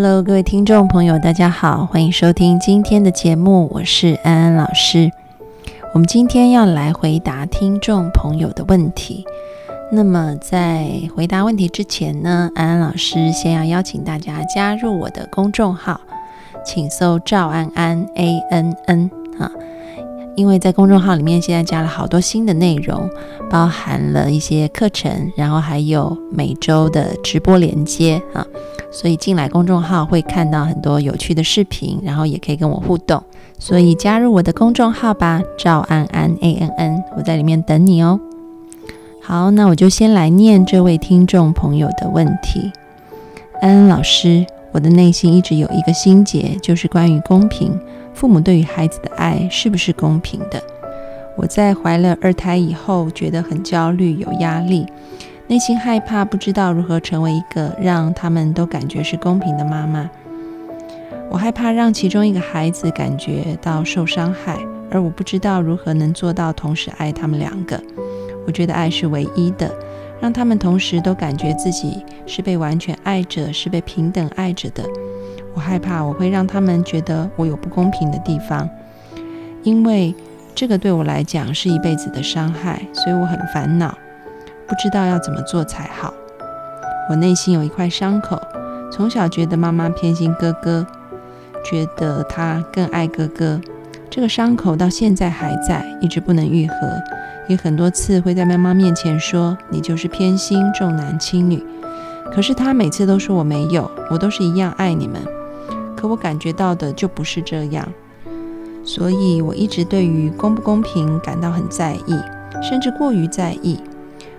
Hello，各位听众朋友，大家好，欢迎收听今天的节目，我是安安老师。我们今天要来回答听众朋友的问题。那么在回答问题之前呢，安安老师先要邀请大家加入我的公众号，请搜赵安安 A N N 啊。因为在公众号里面现在加了好多新的内容，包含了一些课程，然后还有每周的直播连接啊，所以进来公众号会看到很多有趣的视频，然后也可以跟我互动，所以加入我的公众号吧，赵安安 A N N，我在里面等你哦。好，那我就先来念这位听众朋友的问题，安安老师，我的内心一直有一个心结，就是关于公平。父母对于孩子的爱是不是公平的？我在怀了二胎以后，觉得很焦虑、有压力，内心害怕，不知道如何成为一个让他们都感觉是公平的妈妈。我害怕让其中一个孩子感觉到受伤害，而我不知道如何能做到同时爱他们两个。我觉得爱是唯一的，让他们同时都感觉自己是被完全爱着，是被平等爱着的。我害怕我会让他们觉得我有不公平的地方，因为这个对我来讲是一辈子的伤害，所以我很烦恼，不知道要怎么做才好。我内心有一块伤口，从小觉得妈妈偏心哥哥，觉得他更爱哥哥，这个伤口到现在还在，一直不能愈合，也很多次会在妈妈面前说你就是偏心重男轻女，可是他每次都说我没有，我都是一样爱你们。可我感觉到的就不是这样，所以我一直对于公不公平感到很在意，甚至过于在意。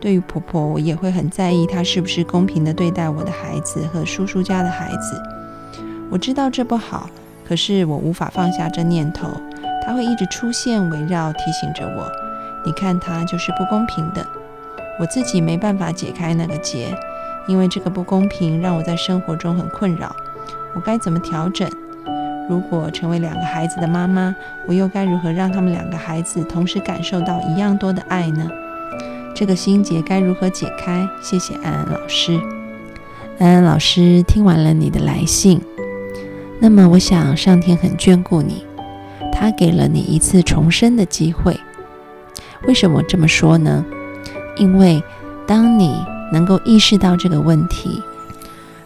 对于婆婆，我也会很在意她是不是公平的对待我的孩子和叔叔家的孩子。我知道这不好，可是我无法放下这念头，它会一直出现，围绕提醒着我。你看，它就是不公平的。我自己没办法解开那个结，因为这个不公平让我在生活中很困扰。我该怎么调整？如果成为两个孩子的妈妈，我又该如何让他们两个孩子同时感受到一样多的爱呢？这个心结该如何解开？谢谢安安老师。安安老师听完了你的来信，那么我想上天很眷顾你，他给了你一次重生的机会。为什么这么说呢？因为当你能够意识到这个问题。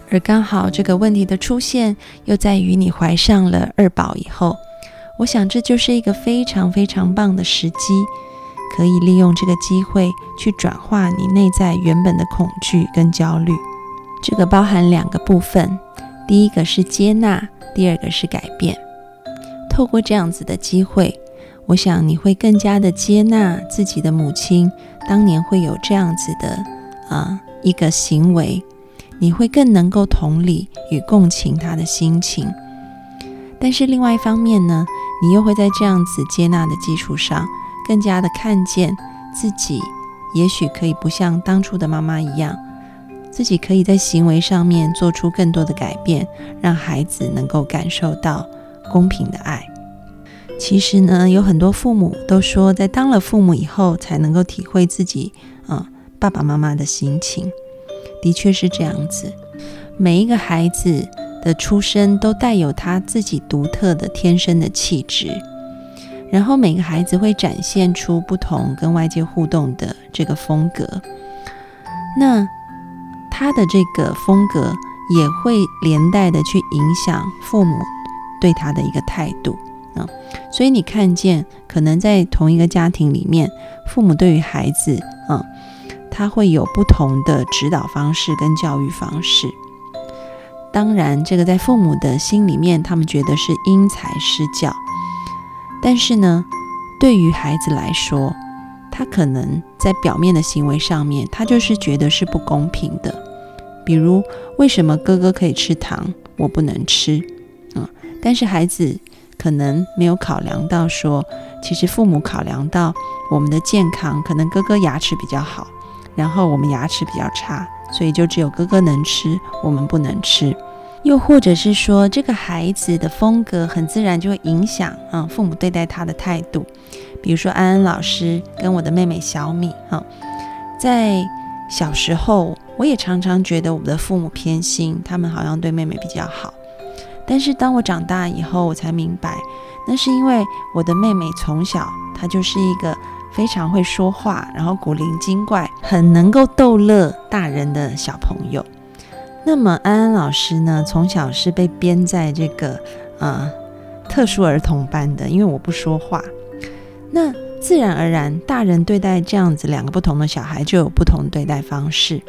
而刚好这个问题的出现，又在于你怀上了二宝以后，我想这就是一个非常非常棒的时机，可以利用这个机会去转化你内在原本的恐惧跟焦虑。这个包含两个部分，第一个是接纳，第二个是改变。透过这样子的机会，我想你会更加的接纳自己的母亲当年会有这样子的啊一个行为。你会更能够同理与共情他的心情，但是另外一方面呢，你又会在这样子接纳的基础上，更加的看见自己，也许可以不像当初的妈妈一样，自己可以在行为上面做出更多的改变，让孩子能够感受到公平的爱。其实呢，有很多父母都说，在当了父母以后，才能够体会自己啊爸爸妈妈的心情。的确是这样子，每一个孩子的出生都带有他自己独特的天生的气质，然后每个孩子会展现出不同跟外界互动的这个风格，那他的这个风格也会连带的去影响父母对他的一个态度啊，所以你看见可能在同一个家庭里面，父母对于孩子啊。他会有不同的指导方式跟教育方式。当然，这个在父母的心里面，他们觉得是因材施教。但是呢，对于孩子来说，他可能在表面的行为上面，他就是觉得是不公平的。比如为什么哥哥可以吃糖，我不能吃？嗯，但是孩子可能没有考量到说，其实父母考量到我们的健康，可能哥哥牙齿比较好，然后我们牙齿比较差，所以就只有哥哥能吃，我们不能吃。又或者是说，这个孩子的风格很自然就会影响啊父母对待他的态度。比如说安安老师跟我的妹妹小米，哈，在小时候我也常常觉得我们的父母偏心，他们好像对妹妹比较好。但是当我长大以后，我才明白，那是因为我的妹妹从小她就是一个非常会说话，然后古灵精怪，很能够逗乐大人的小朋友。那么安安老师呢？从小是被编在这个呃特殊儿童班的，因为我不说话。那自然而然，大人对待这样子两个不同的小孩就有不同对待方式。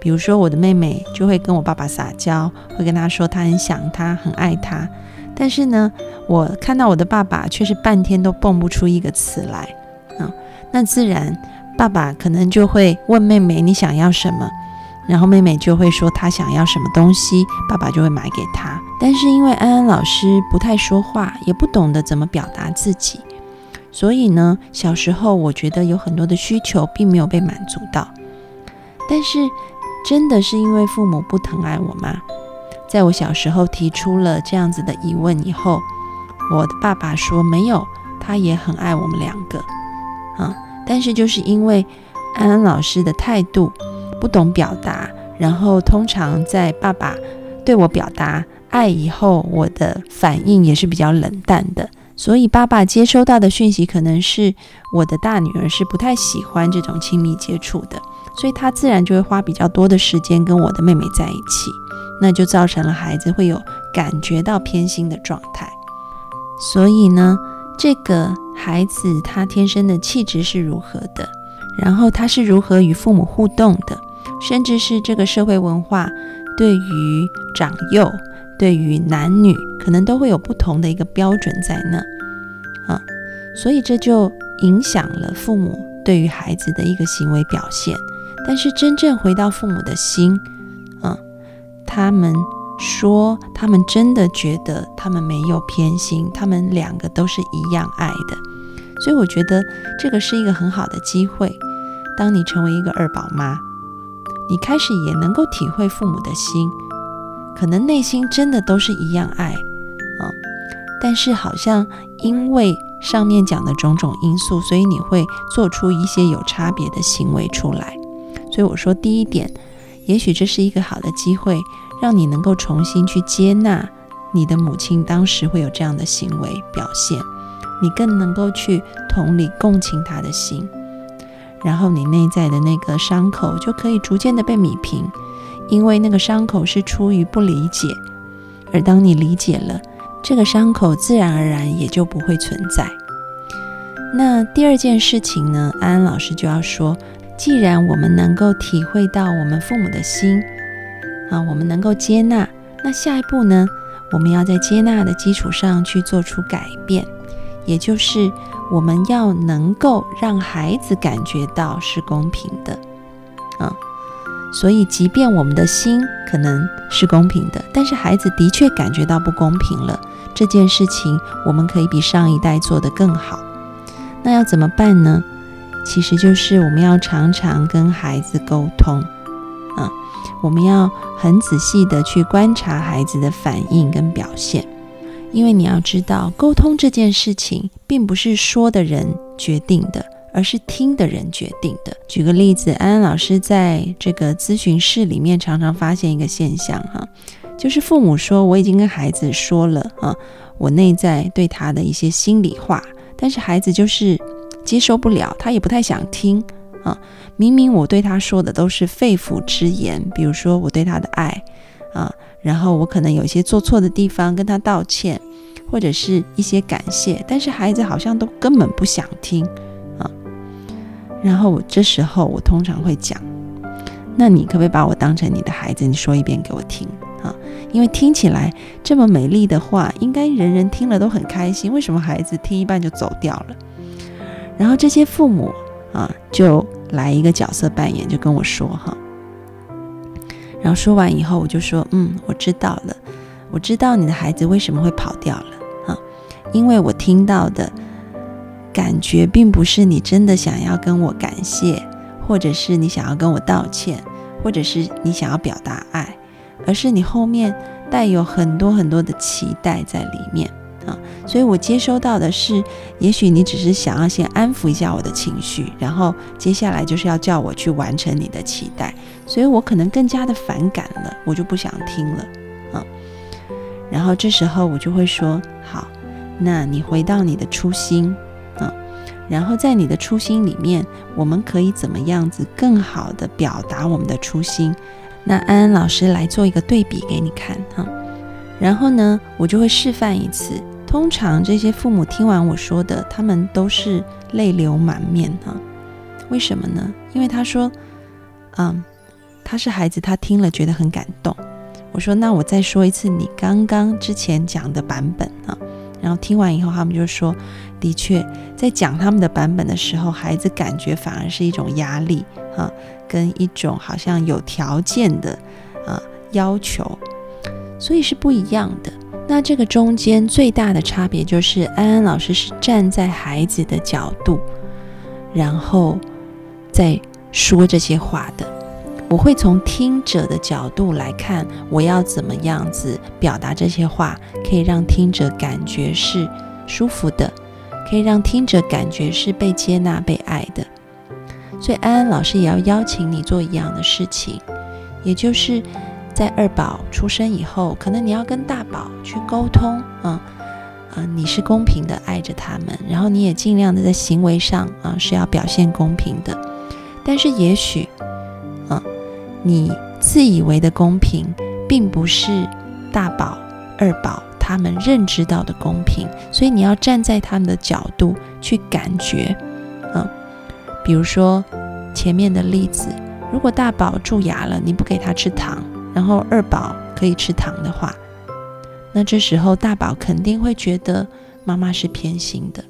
比如说，我的妹妹就会跟我爸爸撒娇，会跟他说她很想他，很爱他。但是呢，我看到我的爸爸却是半天都蹦不出一个词来啊。那自然，爸爸可能就会问妹妹：“你想要什么？”然后妹妹就会说她想要什么东西，爸爸就会买给她。但是因为安安老师不太说话，也不懂得怎么表达自己，所以呢，小时候我觉得有很多的需求并没有被满足到。但是真的是因为父母不疼爱我吗？在我小时候提出了这样子的疑问以后，我的爸爸说没有，他也很爱我们两个啊。但是就是因为安安老师的态度。不懂表达，然后通常在爸爸对我表达爱以后，我的反应也是比较冷淡的。所以爸爸接收到的讯息可能是我的大女儿是不太喜欢这种亲密接触的，所以她自然就会花比较多的时间跟我的妹妹在一起，那就造成了孩子会有感觉到偏心的状态。所以呢，这个孩子他天生的气质是如何的，然后他是如何与父母互动的。甚至是这个社会文化对于长幼、对于男女，可能都会有不同的一个标准在那啊，所以这就影响了父母对于孩子的一个行为表现。但是真正回到父母的心啊，他们说他们真的觉得他们没有偏心，他们两个都是一样爱的。所以我觉得这个是一个很好的机会，当你成为一个二宝妈。你开始也能够体会父母的心，可能内心真的都是一样爱啊，但是好像因为上面讲的种种因素，所以你会做出一些有差别的行为出来。所以我说第一点，也许这是一个好的机会，让你能够重新去接纳你的母亲当时会有这样的行为表现，你更能够去同理共情她的心。然后你内在的那个伤口就可以逐渐的被弭平，因为那个伤口是出于不理解，而当你理解了，这个伤口自然而然也就不会存在。那第二件事情呢，安安老师就要说，既然我们能够体会到我们父母的心，啊，我们能够接纳，那下一步呢，我们要在接纳的基础上去做出改变，也就是。我们要能够让孩子感觉到是公平的，啊，所以即便我们的心可能是公平的，但是孩子的确感觉到不公平了。这件事情我们可以比上一代做得更好。那要怎么办呢？其实就是我们要常常跟孩子沟通，啊，我们要很仔细的去观察孩子的反应跟表现。因为你要知道，沟通这件事情并不是说的人决定的，而是听的人决定的。举个例子，安安老师在这个咨询室里面常常发现一个现象，哈，就是父母说我已经跟孩子说了啊，我内在对他的一些心里话，但是孩子就是接受不了，他也不太想听啊。明明我对他说的都是肺腑之言，比如说我对他的爱啊。然后我可能有一些做错的地方，跟他道歉，或者是一些感谢，但是孩子好像都根本不想听啊。然后我这时候我通常会讲，那你可不可以把我当成你的孩子？你说一遍给我听啊，因为听起来这么美丽的话，应该人人听了都很开心。为什么孩子听一半就走掉了？然后这些父母啊，就来一个角色扮演，就跟我说哈。然后说完以后，我就说：“嗯，我知道了，我知道你的孩子为什么会跑掉了啊，因为我听到的感觉并不是你真的想要跟我感谢，或者是你想要跟我道歉，或者是你想要表达爱，而是你后面带有很多很多的期待在里面。”所以我接收到的是，也许你只是想要先安抚一下我的情绪，然后接下来就是要叫我去完成你的期待，所以我可能更加的反感了，我就不想听了，啊，然后这时候我就会说，好，那你回到你的初心，啊，然后在你的初心里面，我们可以怎么样子更好的表达我们的初心？那安安老师来做一个对比给你看，哈，然后呢，我就会示范一次。通常这些父母听完我说的，他们都是泪流满面哈。为什么呢？因为他说，嗯，他是孩子，他听了觉得很感动。我说，那我再说一次你刚刚之前讲的版本啊。然后听完以后，他们就说，的确，在讲他们的版本的时候，孩子感觉反而是一种压力啊，跟一种好像有条件的啊要求，所以是不一样的。那这个中间最大的差别就是，安安老师是站在孩子的角度，然后再说这些话的。我会从听者的角度来看，我要怎么样子表达这些话，可以让听者感觉是舒服的，可以让听者感觉是被接纳、被爱的。所以安安老师也要邀请你做一样的事情，也就是。在二宝出生以后，可能你要跟大宝去沟通，啊啊，你是公平的爱着他们，然后你也尽量的在行为上啊是要表现公平的。但是也许，啊，你自以为的公平，并不是大宝、二宝他们认知到的公平，所以你要站在他们的角度去感觉，啊，比如说前面的例子，如果大宝蛀牙了，你不给他吃糖。然后二宝可以吃糖的话，那这时候大宝肯定会觉得妈妈是偏心的。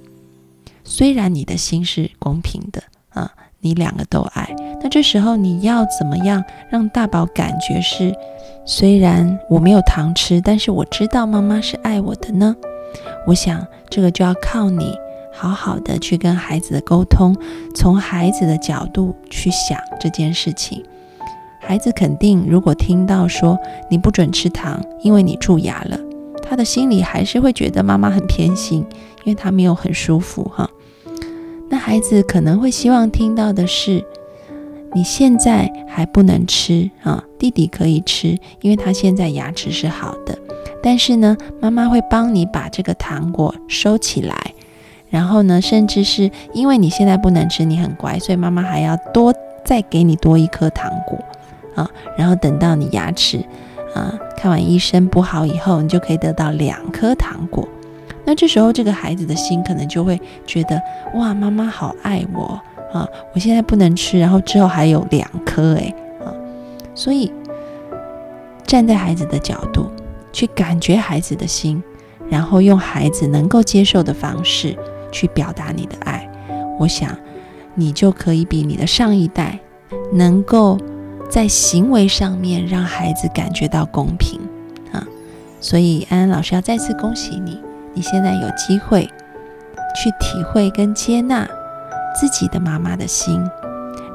虽然你的心是公平的啊，你两个都爱。那这时候你要怎么样让大宝感觉是，虽然我没有糖吃，但是我知道妈妈是爱我的呢？我想这个就要靠你好好的去跟孩子的沟通，从孩子的角度去想这件事情。孩子肯定，如果听到说你不准吃糖，因为你蛀牙了，他的心里还是会觉得妈妈很偏心，因为他没有很舒服哈。那孩子可能会希望听到的是，你现在还不能吃啊，弟弟可以吃，因为他现在牙齿是好的。但是呢，妈妈会帮你把这个糖果收起来，然后呢，甚至是因为你现在不能吃，你很乖，所以妈妈还要多再给你多一颗糖果。啊，然后等到你牙齿啊看完医生补好以后，你就可以得到两颗糖果。那这时候这个孩子的心可能就会觉得哇，妈妈好爱我啊！我现在不能吃，然后之后还有两颗诶。啊！所以站在孩子的角度去感觉孩子的心，然后用孩子能够接受的方式去表达你的爱，我想你就可以比你的上一代能够。在行为上面让孩子感觉到公平啊，所以安安老师要再次恭喜你，你现在有机会去体会跟接纳自己的妈妈的心，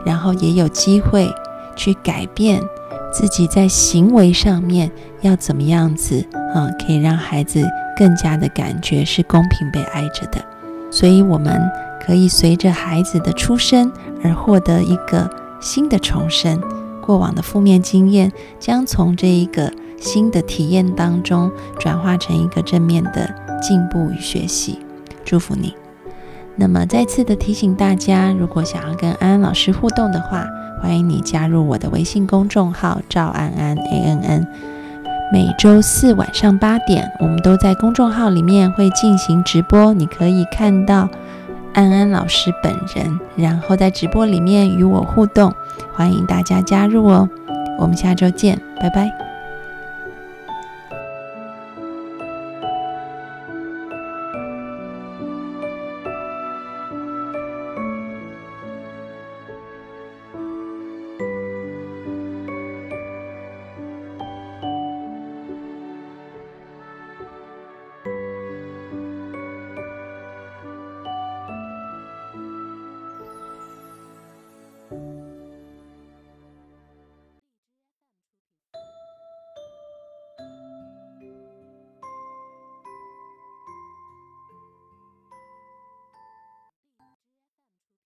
然后也有机会去改变自己在行为上面要怎么样子啊，可以让孩子更加的感觉是公平被爱着的。所以我们可以随着孩子的出生而获得一个新的重生。过往的负面经验将从这一个新的体验当中转化成一个正面的进步与学习。祝福你。那么再次的提醒大家，如果想要跟安安老师互动的话，欢迎你加入我的微信公众号赵安安 A N N。每周四晚上八点，我们都在公众号里面会进行直播，你可以看到安安老师本人，然后在直播里面与我互动。欢迎大家加入哦，我们下周见，拜拜。